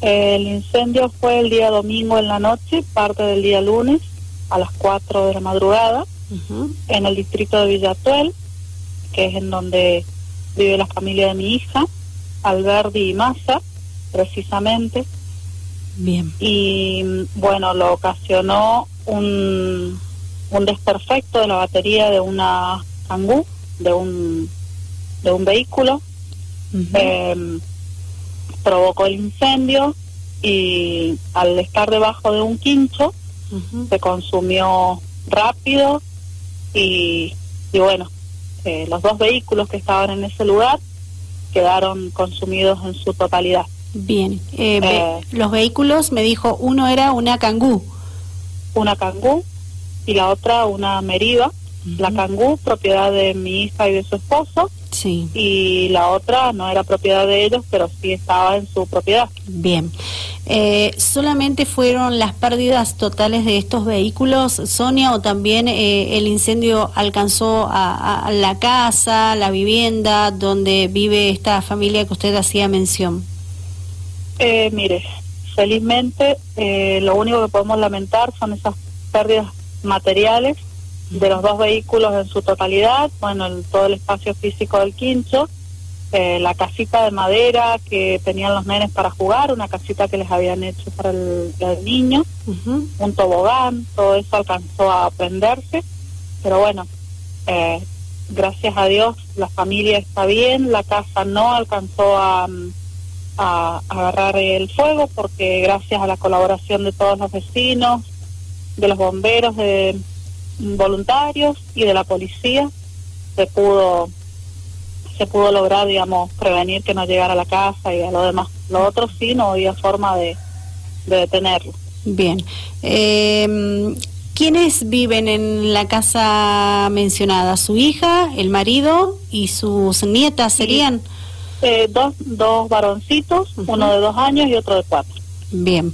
El incendio fue el día domingo en la noche, parte del día lunes, a las 4 de la madrugada, en el distrito de Villatuel, que es en donde vive la familia de mi hija, Alberdi y Massa, precisamente. Bien. Y bueno, lo ocasionó un, un desperfecto de la batería de una Kangoo, de un, de un vehículo. Em, provocó el incendio y al estar debajo de un quincho se consumió rápido y, y bueno, eh, los dos vehículos que estaban en ese lugar quedaron consumidos en su totalidad. Bien, eh, eh, los vehículos, me dijo, uno era una Kangoo. Una Kangoo y la otra una Meriva. La Kangoo, propiedad de mi hija y de su esposo, Sí. y la otra no era propiedad de ellos, pero sí estaba en su propiedad. Bien. Eh, ¿Solamente fueron las pérdidas totales de estos vehículos, Sonia, o también eh, el incendio alcanzó a, a la casa, la vivienda donde vive esta familia que usted hacía mención? Eh, mire, felizmente eh, lo único que podemos lamentar son esas pérdidas materiales de los dos vehículos en su totalidad, bueno, el- todo el espacio físico del quincho, eh, la casita de madera que tenían los nenes para jugar, una casita que les habían hecho para el, el niño, Ujú. un tobogán, todo eso alcanzó a prenderse, pero bueno, eh, gracias a Dios la familia está bien, la casa no alcanzó a, a agarrar el fuego porque gracias a la colaboración de todos los vecinos, de los bomberos, de voluntarios y de la policía, se pudo se pudo lograr, digamos, prevenir que no llegara a la casa y a lo demás. Lo otro sí, no había forma de, de detenerlo. Bien. Eh, ¿Quiénes viven en la casa mencionada? ¿Su hija, el marido y sus nietas serían? Eh, dos, dos varoncitos, uno de dos años y otro de cuatro. Bien.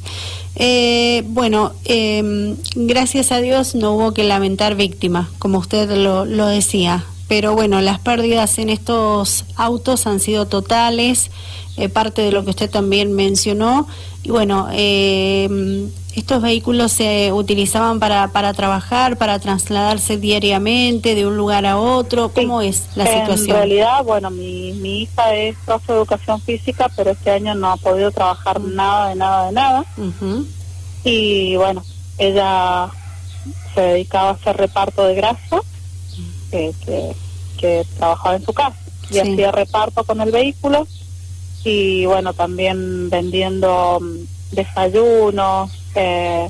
Eh, bueno, eh, gracias a Dios no hubo que lamentar víctimas, como usted lo, lo decía. Pero bueno, las pérdidas en estos autos han sido totales, eh, parte de lo que usted también mencionó. Y bueno, eh, estos vehículos se utilizaban para, para trabajar, para trasladarse diariamente de un lugar a otro. ¿Cómo es la en situación? realidad, bueno, mi, mi hija es profe de educación física, pero este año no ha podido trabajar nada, de nada, de nada. Ujú, Y bueno, ella se dedicaba a hacer reparto de grasa, que, que, que trabajaba en su casa. Y Sí. hacía reparto con el vehículo. Y bueno, también vendiendo mm, desayunos eh,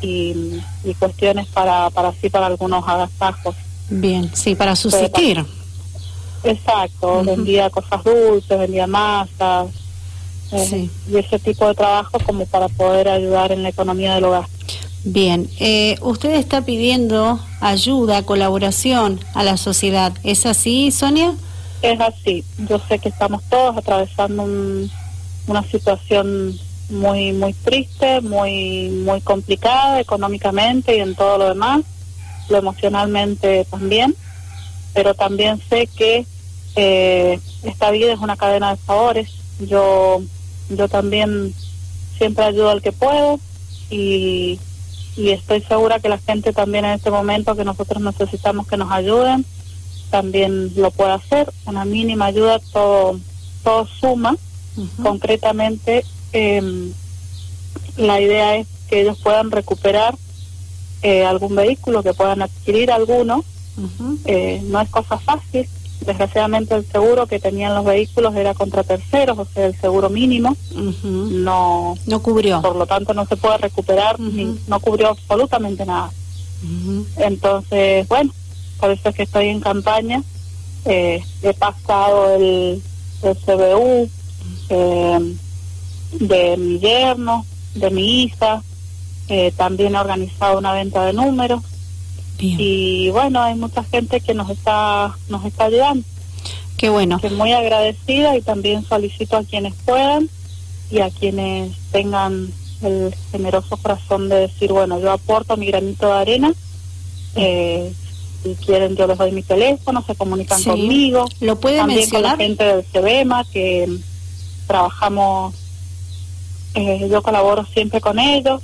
y, y cuestiones para, para así, para algunos agasajos. Bien, sí, para subsistir. Exacto, vendía cosas dulces, vendía masas eh, Sí. y ese tipo de trabajo como para poder ayudar en la economía del hogar. Bien, eh, usted está pidiendo ayuda, colaboración a la sociedad. ¿Es así, Sonia? Es así, yo sé que estamos todos atravesando un- una situación muy muy triste, muy muy complicada económicamente y en todo lo demás, lo emocionalmente también, pero también sé que eh, esta vida es una cadena de favores. Yo yo también siempre ayudo al que puedo y y estoy segura que la gente también en este momento que nosotros necesitamos que nos ayuden también lo puede hacer. Una mínima ayuda, todo, todo suma. Concretamente, em, la idea es que ellos puedan recuperar eh, algún vehículo, que puedan adquirir alguno. Eh, no es cosa fácil. Desgraciadamente el seguro que tenían los vehículos era contra terceros, o sea, el seguro mínimo. No, No cubrió. por lo tanto no se puede recuperar, ni- no cubrió absolutamente nada. Entonces, bueno, por eso es que estoy en campaña. Eh, he pasado el, el CBU eh, de mi yerno, de mi hija. eh, también he organizado una venta de números. Bien, Y bueno, hay mucha gente que nos está, nos está ayudando. qué bueno. Estoy muy agradecida y también solicito a quienes puedan y a quienes tengan el generoso corazón de decir, bueno, yo aporto mi granito de arena. Eh, si quieren, yo les doy mi teléfono, se comunican Sí. conmigo. ¿Lo puede También con la mencionar? gente del CEBEMA, que trabajamos Eh, yo colaboro siempre con ellos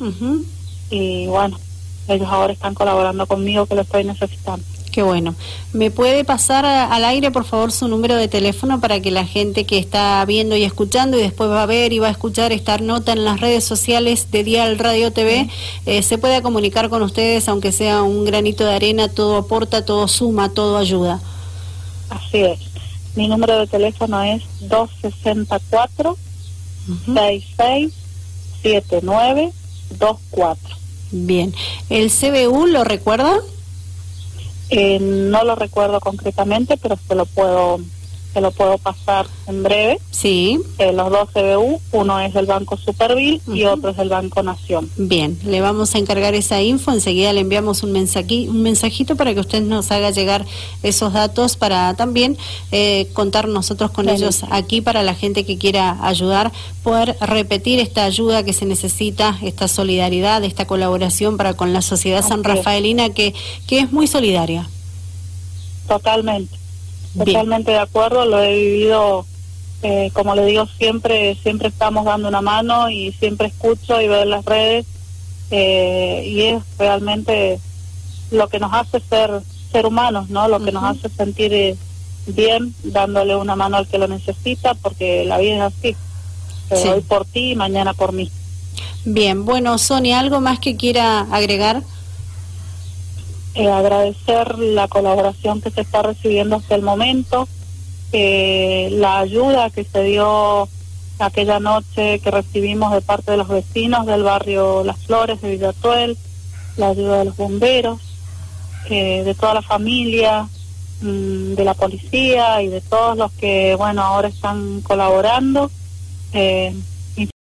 y bueno, ellos ahora están colaborando conmigo que lo estoy necesitando. Qué bueno. ¿Me puede pasar al aire, por favor, su número de teléfono para que la gente que está viendo y escuchando y después va a ver y va a escuchar esta nota en las redes sociales de Dial Radio TV, eh, se pueda comunicar con ustedes, aunque sea un granito de arena, todo aporta, todo suma, todo ayuda? Así es. Mi número de teléfono es 264 667924. Bien. ¿El CBU lo recuerda? Eh, no lo recuerdo concretamente, pero se lo puedo se lo puedo pasar en breve. Sí. Eh, los dos CBU, uno es del Banco Supervil y otro es del Banco Nación. Bien, le vamos a encargar esa info, enseguida le enviamos un, mensajito, un mensajito para que usted nos haga llegar esos datos para también eh, contar nosotros con ellos aquí para la gente que quiera ayudar, poder repetir esta ayuda que se necesita, esta solidaridad, esta colaboración para con la sociedad san rafaelina que, que es muy solidaria. Totalmente Totalmente de acuerdo, lo he vivido, eh, como le digo, siempre siempre estamos dando una mano y siempre escucho y veo en las redes eh, y es realmente lo que nos hace ser ser humanos, ¿no? Lo que nos hace sentir eh, bien dándole una mano al que lo necesita, porque la vida es así. Hoy por ti y mañana por mí. Bien, bueno, Sonia, ¿algo más que quiera agregar? Eh, agradecer la colaboración que se está recibiendo hasta el momento, eh, la ayuda que se dio aquella noche que recibimos de parte de los vecinos del barrio Las Flores de Villatuel, la ayuda de los bomberos, eh, de toda la familia, mm, de la policía y de todos los que, bueno, ahora están colaborando.